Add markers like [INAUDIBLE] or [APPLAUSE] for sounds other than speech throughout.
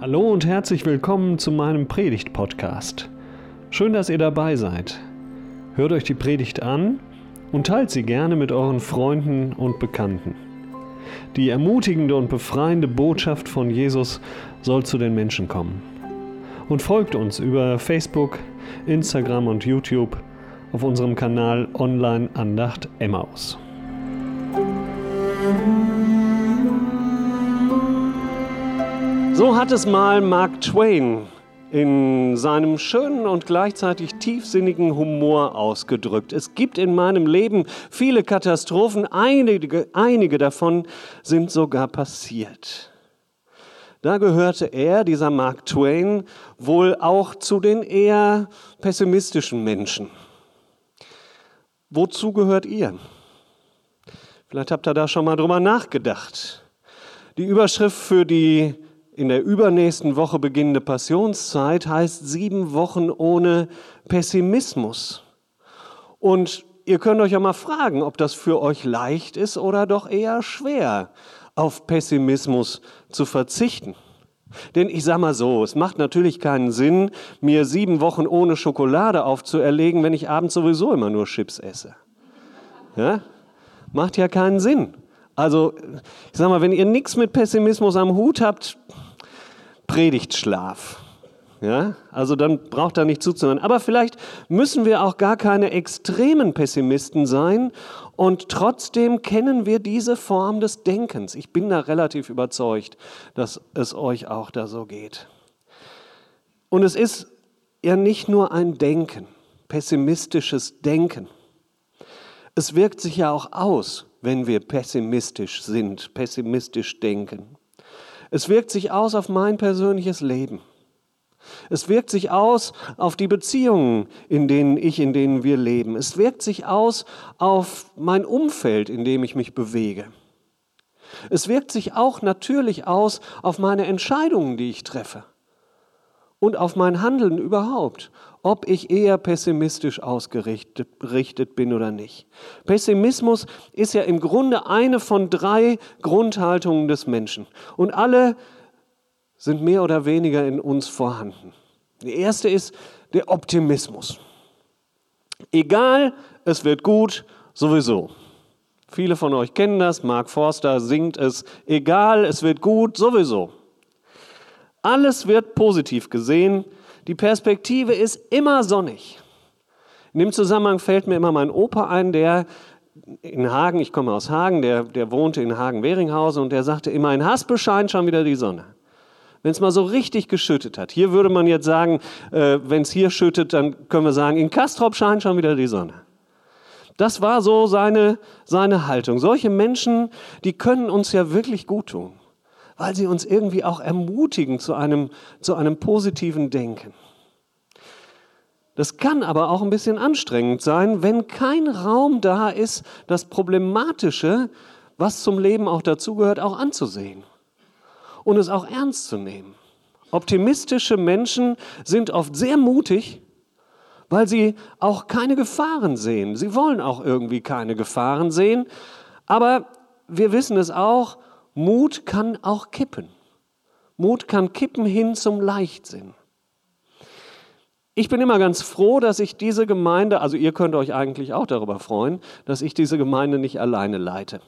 Hallo und herzlich willkommen zu meinem Predigt-Podcast. Schön, dass ihr dabei seid. Hört euch die Predigt an und teilt sie gerne mit euren Freunden und Bekannten. Die ermutigende und befreiende Botschaft von Jesus soll zu den Menschen kommen. Und folgt uns über Facebook, Instagram und YouTube auf unserem Kanal Online Andacht Emmaus. So hat es mal Mark Twain in seinem schönen und gleichzeitig tiefsinnigen Humor ausgedrückt. Es gibt in meinem Leben viele Katastrophen, einige, einige davon sind sogar passiert. Da gehörte er, dieser Mark Twain, wohl auch zu den eher pessimistischen Menschen. Wozu gehört ihr? Vielleicht habt ihr da schon mal drüber nachgedacht. Die Überschrift für die in der übernächsten Woche beginnende Passionszeit heißt sieben Wochen ohne Pessimismus. Und ihr könnt euch ja mal fragen, ob das für euch leicht ist oder doch eher schwer, auf Pessimismus zu verzichten. Denn ich sage mal so, es macht natürlich keinen Sinn, mir sieben Wochen ohne Schokolade aufzuerlegen, wenn ich abends sowieso immer nur Chips esse. Ja? Macht ja keinen Sinn. Also, ich sage mal, wenn ihr nichts mit Pessimismus am Hut habt, Predigtschlaf. Ja, also dann braucht er nicht zuzuhören. Aber vielleicht müssen wir auch gar keine extremen Pessimisten sein und trotzdem kennen wir diese Form des Denkens. Ich bin da relativ überzeugt, dass es euch auch da so geht. Und es ist ja nicht nur ein Denken, pessimistisches Denken. Es wirkt sich ja auch aus, wenn wir pessimistisch sind, pessimistisch denken. Es wirkt sich aus auf mein persönliches Leben. Es wirkt sich aus auf die Beziehungen, in denen ich, in denen wir leben. Es wirkt sich aus auf mein Umfeld, in dem ich mich bewege. Es wirkt sich auch natürlich aus auf meine Entscheidungen, die ich treffe und auf mein Handeln überhaupt, ob ich eher pessimistisch ausgerichtet bin oder nicht. Pessimismus ist ja im Grunde eine von drei Grundhaltungen des Menschen und alle sind mehr oder weniger in uns vorhanden. Die erste ist der Optimismus. Egal, es wird gut, sowieso. Viele von euch kennen das, Mark Forster singt es, egal, es wird gut, sowieso. Alles wird positiv gesehen. Die Perspektive ist immer sonnig. In dem Zusammenhang fällt mir immer mein Opa ein, der in Hagen, ich komme aus Hagen, der, der wohnte in Hagen-Weringhausen und der sagte immer, in Haspel scheint schon wieder die Sonne. Wenn es mal so richtig geschüttet hat. Hier würde man jetzt sagen, äh, wenn es hier schüttet, dann können wir sagen, in Kastrop scheint schon wieder die Sonne. Das war so seine, seine Haltung. Solche Menschen, die können uns ja wirklich gut tun weil sie uns irgendwie auch ermutigen zu einem, zu einem positiven Denken. Das kann aber auch ein bisschen anstrengend sein, wenn kein Raum da ist, das Problematische, was zum Leben auch dazugehört, auch anzusehen und es auch ernst zu nehmen. Optimistische Menschen sind oft sehr mutig, weil sie auch keine Gefahren sehen. Sie wollen auch irgendwie keine Gefahren sehen, aber wir wissen es auch, Mut kann auch kippen. Mut kann kippen hin zum Leichtsinn. Ich bin immer ganz froh, dass ich diese Gemeinde, also ihr könnt euch eigentlich auch darüber freuen, dass ich diese Gemeinde nicht alleine leite.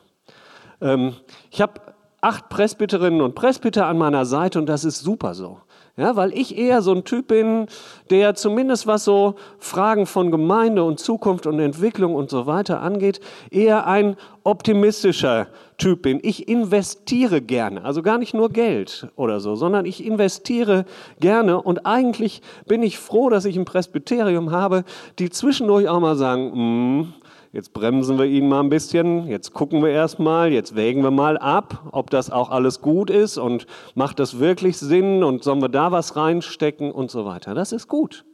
Ähm, ich habe acht Presbyterinnen und Presbyter an meiner Seite und das ist super so. Ja, weil ich eher so ein Typ bin, der zumindest was so Fragen von Gemeinde und Zukunft und Entwicklung und so weiter angeht, eher ein optimistischer Typ bin. Ich investiere gerne, also gar nicht nur Geld oder so, sondern ich investiere gerne und eigentlich bin ich froh, dass ich ein Presbyterium habe, die zwischendurch auch mal sagen, mm, Jetzt bremsen wir ihn mal ein bisschen, jetzt gucken wir erst mal, jetzt wägen wir mal ab, ob das auch alles gut ist und macht das wirklich Sinn und sollen wir da was reinstecken und so weiter. Das ist gut.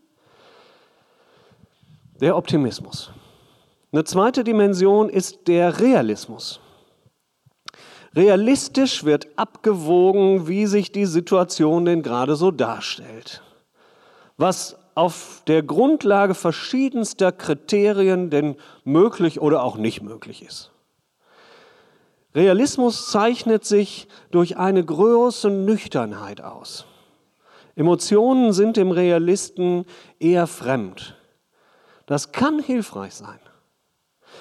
Der Optimismus. Eine zweite Dimension ist der Realismus. Realistisch wird abgewogen, wie sich die Situation denn gerade so darstellt. Was auf der Grundlage verschiedenster Kriterien denn möglich oder auch nicht möglich ist. Realismus zeichnet sich durch eine große Nüchternheit aus. Emotionen sind dem Realisten eher fremd. Das kann hilfreich sein.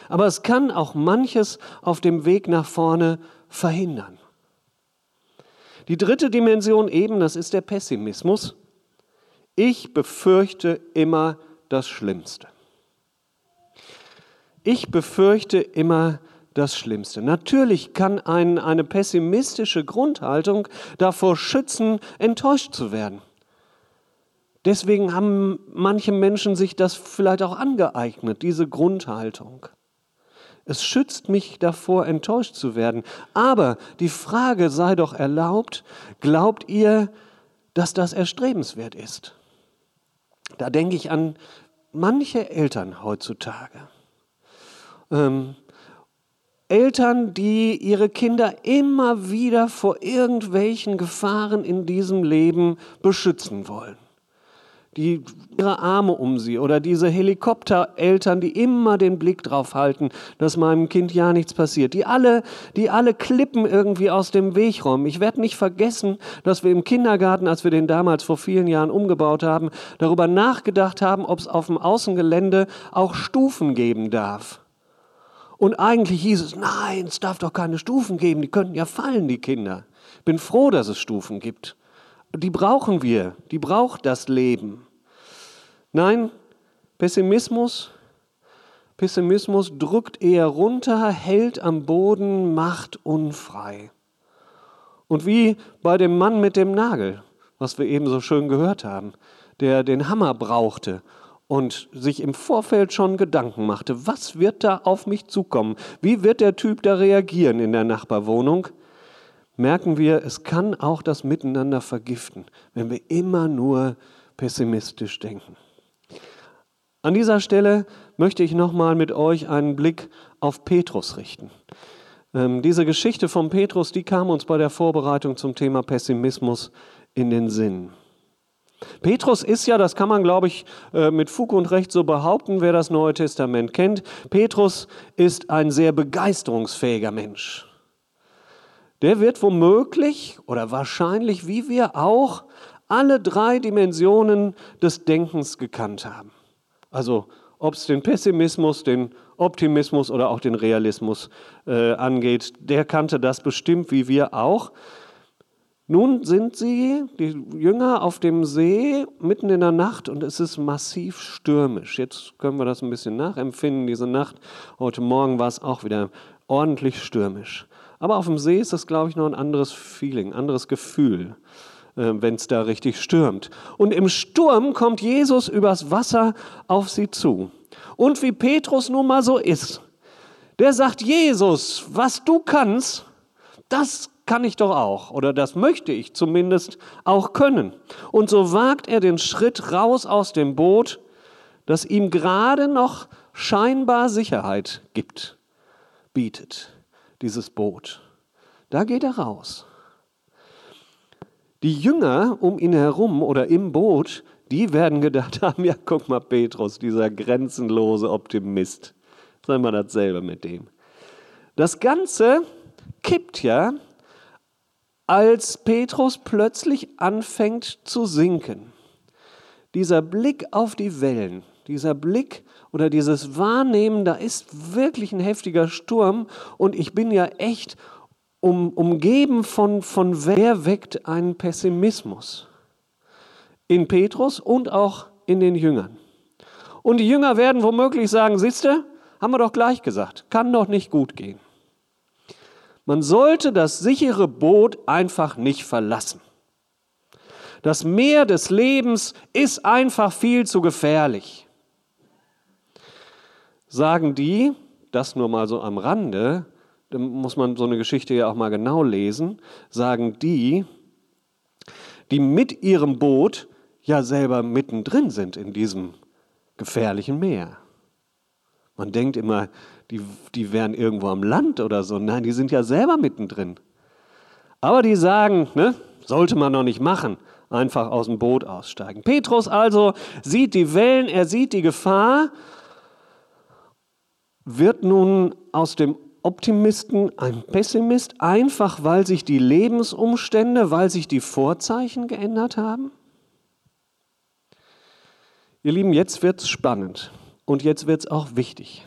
Aber es kann auch manches auf dem Weg nach vorne verhindern. Die dritte Dimension eben, das ist der Pessimismus. Ich befürchte immer das Schlimmste. Ich befürchte immer das Schlimmste. Natürlich kann einen eine pessimistische Grundhaltung davor schützen, enttäuscht zu werden. Deswegen haben manche Menschen sich das vielleicht auch angeeignet, diese Grundhaltung. Es schützt mich davor, enttäuscht zu werden. Aber die Frage sei doch erlaubt, glaubt ihr, dass das erstrebenswert ist? Da denke ich an manche Eltern heutzutage. Ähm, Eltern, die ihre Kinder immer wieder vor irgendwelchen Gefahren in diesem Leben beschützen wollen die ihre Arme um sie oder diese Helikoptereltern, die immer den Blick drauf halten, dass meinem Kind ja nichts passiert, die alle, die alle Klippen irgendwie aus dem Weg räumen. Ich werde nicht vergessen, dass wir im Kindergarten, als wir den damals vor vielen Jahren umgebaut haben, darüber nachgedacht haben, ob es auf dem Außengelände auch Stufen geben darf. Und eigentlich hieß es, nein, es darf doch keine Stufen geben, die könnten ja fallen, die Kinder. Bin froh, dass es Stufen gibt. Die brauchen wir, die braucht das Leben. Nein, Pessimismus, Pessimismus drückt eher runter, hält am Boden, macht unfrei. Und wie bei dem Mann mit dem Nagel, was wir eben so schön gehört haben, der den Hammer brauchte und sich im Vorfeld schon Gedanken machte, was wird da auf mich zukommen? Wie wird der Typ da reagieren in der Nachbarwohnung? Merken wir, es kann auch das Miteinander vergiften, wenn wir immer nur pessimistisch denken. An dieser Stelle möchte ich nochmal mit euch einen Blick auf Petrus richten. Ähm, diese Geschichte von Petrus, die kam uns bei der Vorbereitung zum Thema Pessimismus in den Sinn. Petrus ist ja, das kann man, glaube ich, äh, mit Fug und Recht so behaupten, wer das Neue Testament kennt, Petrus ist ein sehr begeisterungsfähiger Mensch. Der wird womöglich oder wahrscheinlich, wie wir auch, alle drei Dimensionen des Denkens gekannt haben. Also ob es den Pessimismus, den Optimismus oder auch den Realismus äh, angeht, der kannte das bestimmt wie wir auch. Nun sind sie, die Jünger, auf dem See mitten in der Nacht und es ist massiv stürmisch. Jetzt können wir das ein bisschen nachempfinden, diese Nacht. Heute Morgen war es auch wieder ordentlich stürmisch. Aber auf dem See ist das, glaube ich, noch ein anderes Feeling, anderes Gefühl. Äh, wenn es da richtig stürmt. Und im Sturm kommt Jesus übers Wasser auf sie zu. Und wie Petrus nun mal so ist, der sagt, Jesus, was du kannst, das kann ich doch auch oder das möchte ich zumindest auch können. Und so wagt er den Schritt raus aus dem Boot, das ihm gerade noch scheinbar Sicherheit gibt, bietet, dieses Boot. Da geht er raus. Die Jünger um ihn herum oder im Boot, die werden gedacht haben, [LAUGHS] ja, guck mal, Petrus, dieser grenzenlose Optimist. Sei mal dasselbe mit dem. Das Ganze kippt ja, als Petrus plötzlich anfängt zu sinken. Dieser Blick auf die Wellen, dieser Blick oder dieses Wahrnehmen, da ist wirklich ein heftiger Sturm und ich bin ja echt um, umgeben von, von wer weckt einen Pessimismus? In Petrus und auch in den Jüngern. Und die Jünger werden womöglich sagen, siehste, haben wir doch gleich gesagt, kann doch nicht gut gehen. Man sollte das sichere Boot einfach nicht verlassen. Das Meer des Lebens ist einfach viel zu gefährlich. Sagen die, das nur mal so am Rande, da muss man so eine Geschichte ja auch mal genau lesen, sagen die, die mit ihrem Boot ja selber mittendrin sind in diesem gefährlichen Meer. Man denkt immer, die, die wären irgendwo am Land oder so. Nein, die sind ja selber mittendrin. Aber die sagen, ne, sollte man noch nicht machen, einfach aus dem Boot aussteigen. Petrus also sieht die Wellen, er sieht die Gefahr, wird nun aus dem Optimisten ein Pessimist, einfach weil sich die Lebensumstände, weil sich die Vorzeichen geändert haben? Ihr Lieben, jetzt wird es spannend und jetzt wird es auch wichtig.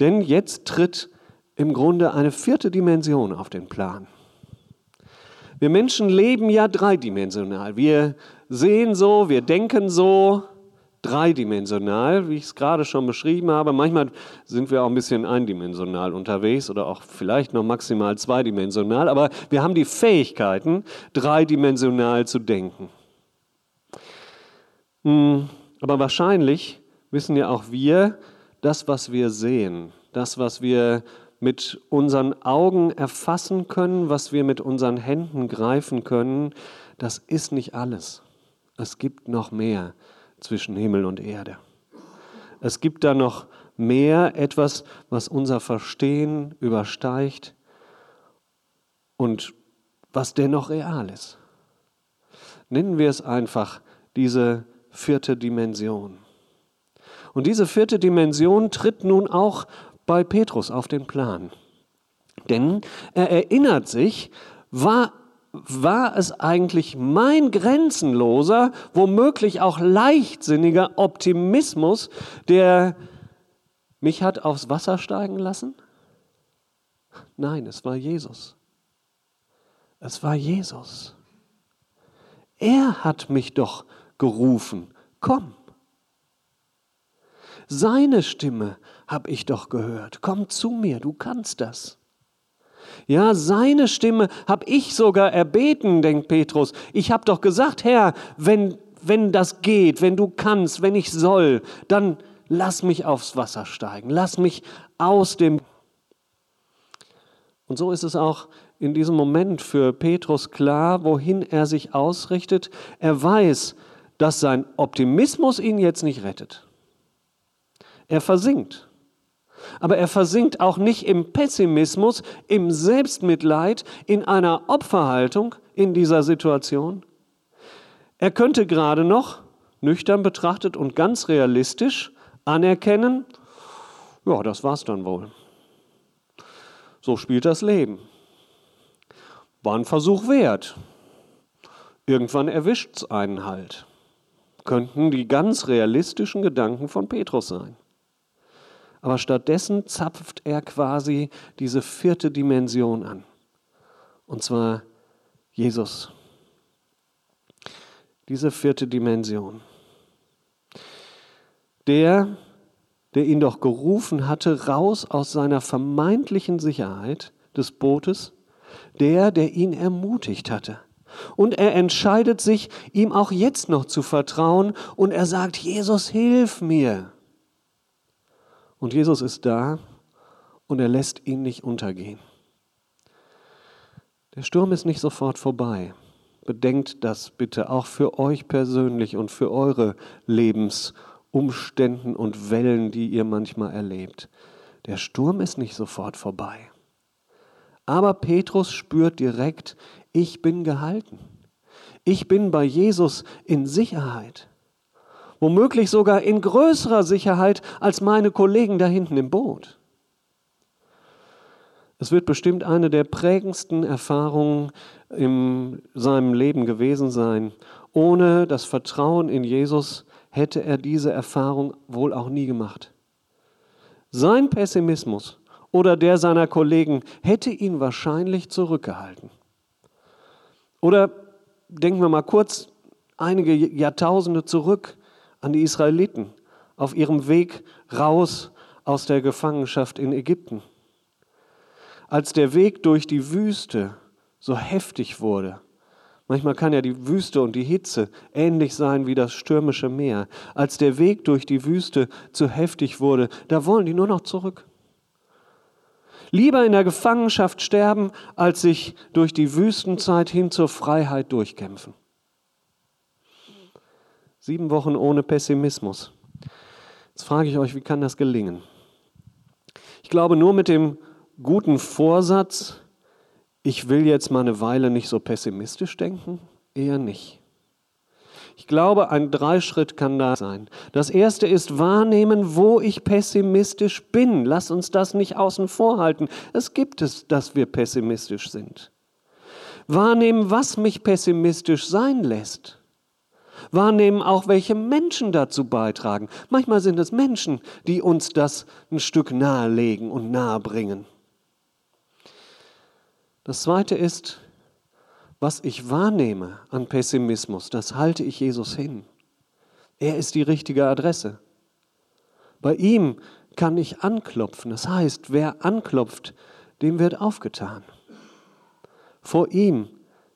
Denn jetzt tritt im Grunde eine vierte Dimension auf den Plan. Wir Menschen leben ja dreidimensional. Wir sehen so, wir denken so, dreidimensional, wie ich es gerade schon beschrieben habe. Manchmal sind wir auch ein bisschen eindimensional unterwegs oder auch vielleicht noch maximal zweidimensional, aber wir haben die Fähigkeiten, dreidimensional zu denken. Hm, aber wahrscheinlich wissen ja auch wir, das, was wir sehen, das, was wir mit unseren Augen erfassen können, was wir mit unseren Händen greifen können, das ist nicht alles. Es gibt noch mehr zwischen Himmel und Erde. Es gibt da noch mehr, etwas, was unser Verstehen übersteigt und was dennoch real ist. Nennen wir es einfach diese vierte Dimension. Und diese vierte Dimension tritt nun auch bei Petrus auf den Plan. Denn er erinnert sich, war, war es eigentlich mein grenzenloser, womöglich auch leichtsinniger Optimismus, der mich hat aufs Wasser steigen lassen? Nein, es war Jesus. Es war Jesus. Er hat mich doch gerufen, komm. Seine Stimme habe ich doch gehört. Komm zu mir, du kannst das. Ja, seine Stimme habe ich sogar erbeten, denkt Petrus. Ich habe doch gesagt, Herr, wenn, wenn das geht, wenn du kannst, wenn ich soll, dann lass mich aufs Wasser steigen, lass mich aus dem... Und so ist es auch in diesem Moment für Petrus klar, wohin er sich ausrichtet. Er weiß, dass sein Optimismus ihn jetzt nicht rettet. Er versinkt. Aber er versinkt auch nicht im Pessimismus, im Selbstmitleid, in einer Opferhaltung in dieser Situation. Er könnte gerade noch, nüchtern betrachtet und ganz realistisch, anerkennen, ja, das war's dann wohl. So spielt das Leben. War ein Versuch wert. Irgendwann erwischt's einen halt. Könnten die ganz realistischen Gedanken von Petrus sein. Aber stattdessen zapft er quasi diese vierte Dimension an. Und zwar Jesus. Diese vierte Dimension. Der, der ihn doch gerufen hatte, raus aus seiner vermeintlichen Sicherheit des Bootes, der, der ihn ermutigt hatte. Und er entscheidet sich, ihm auch jetzt noch zu vertrauen und er sagt, Jesus, hilf mir. Und Jesus ist da und er lässt ihn nicht untergehen. Der Sturm ist nicht sofort vorbei. Bedenkt das bitte auch für euch persönlich und für eure Lebensumständen und Wellen, die ihr manchmal erlebt. Der Sturm ist nicht sofort vorbei. Aber Petrus spürt direkt, ich bin gehalten. Ich bin bei Jesus in Sicherheit womöglich sogar in größerer Sicherheit als meine Kollegen da hinten im Boot. Es wird bestimmt eine der prägendsten Erfahrungen in seinem Leben gewesen sein. Ohne das Vertrauen in Jesus hätte er diese Erfahrung wohl auch nie gemacht. Sein Pessimismus oder der seiner Kollegen hätte ihn wahrscheinlich zurückgehalten. Oder denken wir mal kurz einige Jahrtausende zurück an die Israeliten auf ihrem Weg raus aus der Gefangenschaft in Ägypten. Als der Weg durch die Wüste so heftig wurde, manchmal kann ja die Wüste und die Hitze ähnlich sein wie das stürmische Meer, als der Weg durch die Wüste zu heftig wurde, da wollen die nur noch zurück. Lieber in der Gefangenschaft sterben, als sich durch die Wüstenzeit hin zur Freiheit durchkämpfen. Sieben Wochen ohne Pessimismus. Jetzt frage ich euch, wie kann das gelingen? Ich glaube, nur mit dem guten Vorsatz, ich will jetzt mal eine Weile nicht so pessimistisch denken, eher nicht. Ich glaube, ein Dreischritt kann da sein. Das erste ist wahrnehmen, wo ich pessimistisch bin. Lass uns das nicht außen vor halten. Es gibt es, dass wir pessimistisch sind. Wahrnehmen, was mich pessimistisch sein lässt. Wahrnehmen auch, welche Menschen dazu beitragen. Manchmal sind es Menschen, die uns das ein Stück nahelegen und nahebringen. Das Zweite ist, was ich wahrnehme an Pessimismus, das halte ich Jesus hin. Er ist die richtige Adresse. Bei ihm kann ich anklopfen. Das heißt, wer anklopft, dem wird aufgetan. Vor ihm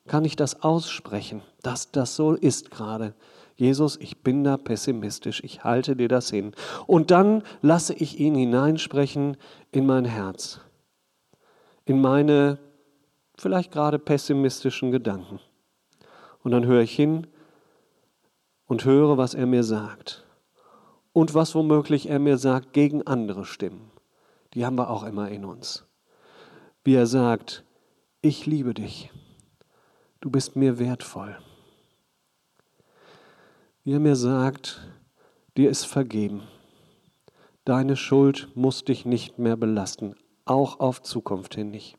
kann ich das aussprechen, dass das so ist gerade. Jesus, ich bin da pessimistisch, ich halte dir das hin. Und dann lasse ich ihn hineinsprechen in mein Herz, in meine vielleicht gerade pessimistischen Gedanken. Und dann höre ich hin und höre, was er mir sagt. Und was womöglich er mir sagt gegen andere Stimmen. Die haben wir auch immer in uns. Wie er sagt, ich liebe dich, du bist mir wertvoll. Wie er mir sagt, dir ist vergeben. Deine Schuld muss dich nicht mehr belasten, auch auf Zukunft hin nicht.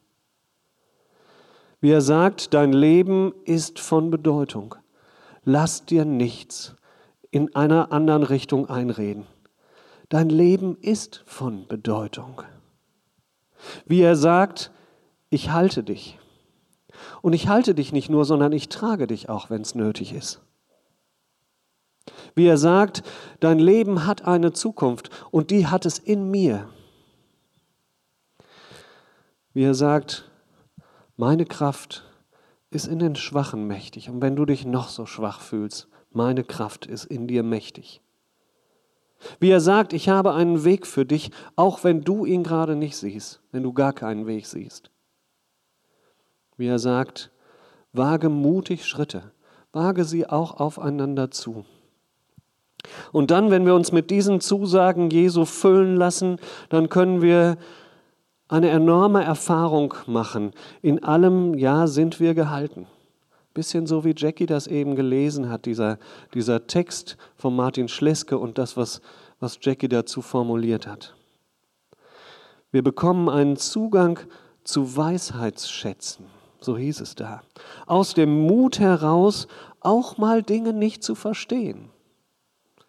Wie er sagt, dein Leben ist von Bedeutung. Lass dir nichts in einer anderen Richtung einreden. Dein Leben ist von Bedeutung. Wie er sagt, ich halte dich. Und ich halte dich nicht nur, sondern ich trage dich auch, wenn es nötig ist. Wie er sagt, dein Leben hat eine Zukunft und die hat es in mir. Wie er sagt, meine Kraft ist in den Schwachen mächtig. Und wenn du dich noch so schwach fühlst, meine Kraft ist in dir mächtig. Wie er sagt, ich habe einen Weg für dich, auch wenn du ihn gerade nicht siehst, wenn du gar keinen Weg siehst. Wie er sagt, wage mutig Schritte, wage sie auch aufeinander zu. Und dann, wenn wir uns mit diesen Zusagen Jesu füllen lassen, dann können wir eine enorme Erfahrung machen. In allem, ja, sind wir gehalten. Bisschen so wie Jackie das eben gelesen hat, dieser, dieser Text von Martin Schleske und das, was, was Jackie dazu formuliert hat. Wir bekommen einen Zugang zu Weisheitsschätzen, so hieß es da. Aus dem Mut heraus, auch mal Dinge nicht zu verstehen.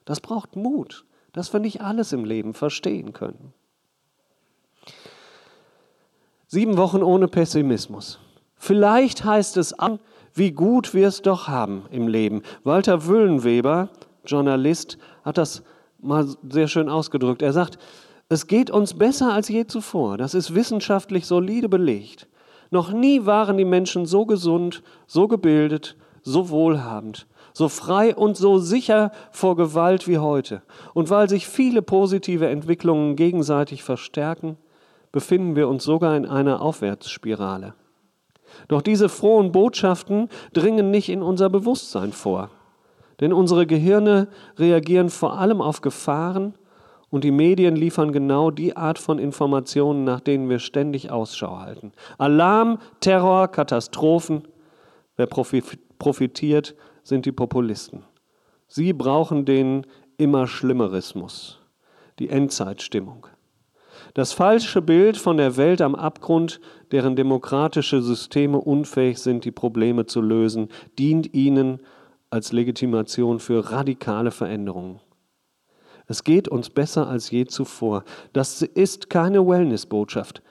Das braucht Mut, dass wir nicht alles im Leben verstehen können. Sieben Wochen ohne Pessimismus. Vielleicht heißt es an, wie gut wir es doch haben im Leben. Walter Wüllenweber, Journalist, hat das mal sehr schön ausgedrückt. Er sagt, es geht uns besser als je zuvor. Das ist wissenschaftlich solide belegt. Noch nie waren die Menschen so gesund, so gebildet, so wohlhabend, so frei und so sicher vor Gewalt wie heute. Und weil sich viele positive Entwicklungen gegenseitig verstärken, befinden wir uns sogar in einer Aufwärtsspirale. Doch diese frohen Botschaften dringen nicht in unser Bewusstsein vor, denn unsere Gehirne reagieren vor allem auf Gefahren und die Medien liefern genau die Art von Informationen, nach denen wir ständig Ausschau halten. Alarm, Terror, Katastrophen. Wer profitiert, sind die Populisten. Sie brauchen den immer Schlimmerismus, die Endzeitstimmung. Das falsche Bild von der Welt am Abgrund, deren demokratische Systeme unfähig sind, die Probleme zu lösen, dient ihnen als Legitimation für radikale Veränderungen. Es geht uns besser als je zuvor. Das ist keine Wellness-Botschaft,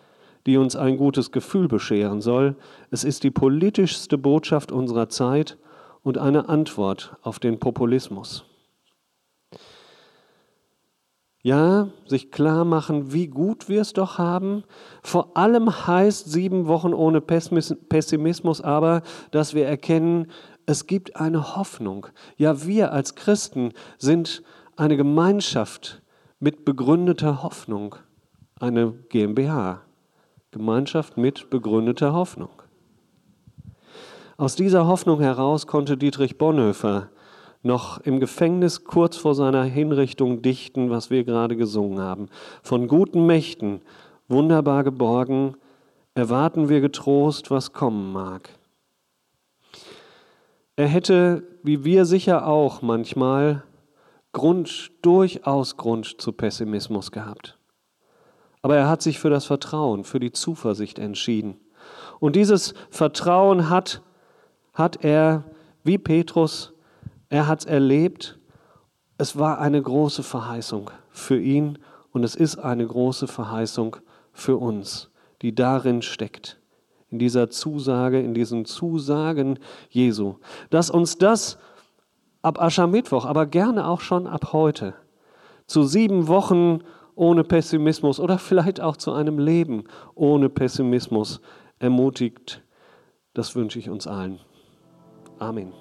die uns ein gutes Gefühl bescheren soll. Es ist die politischste Botschaft unserer Zeit und eine Antwort auf den Populismus. Ja, sich klar machen, wie gut wir es doch haben. Vor allem heißt sieben Wochen ohne Pessimismus aber, dass wir erkennen, es gibt eine Hoffnung. Ja, wir als Christen sind eine Gemeinschaft mit begründeter Hoffnung, eine GmbH, Gemeinschaft mit begründeter Hoffnung. Aus dieser Hoffnung heraus konnte Dietrich Bonhoeffer noch im Gefängnis kurz vor seiner Hinrichtung dichten, was wir gerade gesungen haben. Von guten Mächten, wunderbar geborgen, erwarten wir getrost, was kommen mag. Er hätte, wie wir sicher auch manchmal, Grund, durchaus Grund zu Pessimismus gehabt. Aber er hat sich für das Vertrauen, für die Zuversicht entschieden. Und dieses Vertrauen hat, hat er, wie Petrus, Er hat es erlebt. Es war eine große Verheißung für ihn und es ist eine große Verheißung für uns, die darin steckt. In dieser Zusage, in diesen Zusagen Jesu. Dass uns das ab Aschermittwoch, aber gerne auch schon ab heute, zu sieben Wochen ohne Pessimismus oder vielleicht auch zu einem Leben ohne Pessimismus ermutigt. Das wünsche ich uns allen. Amen.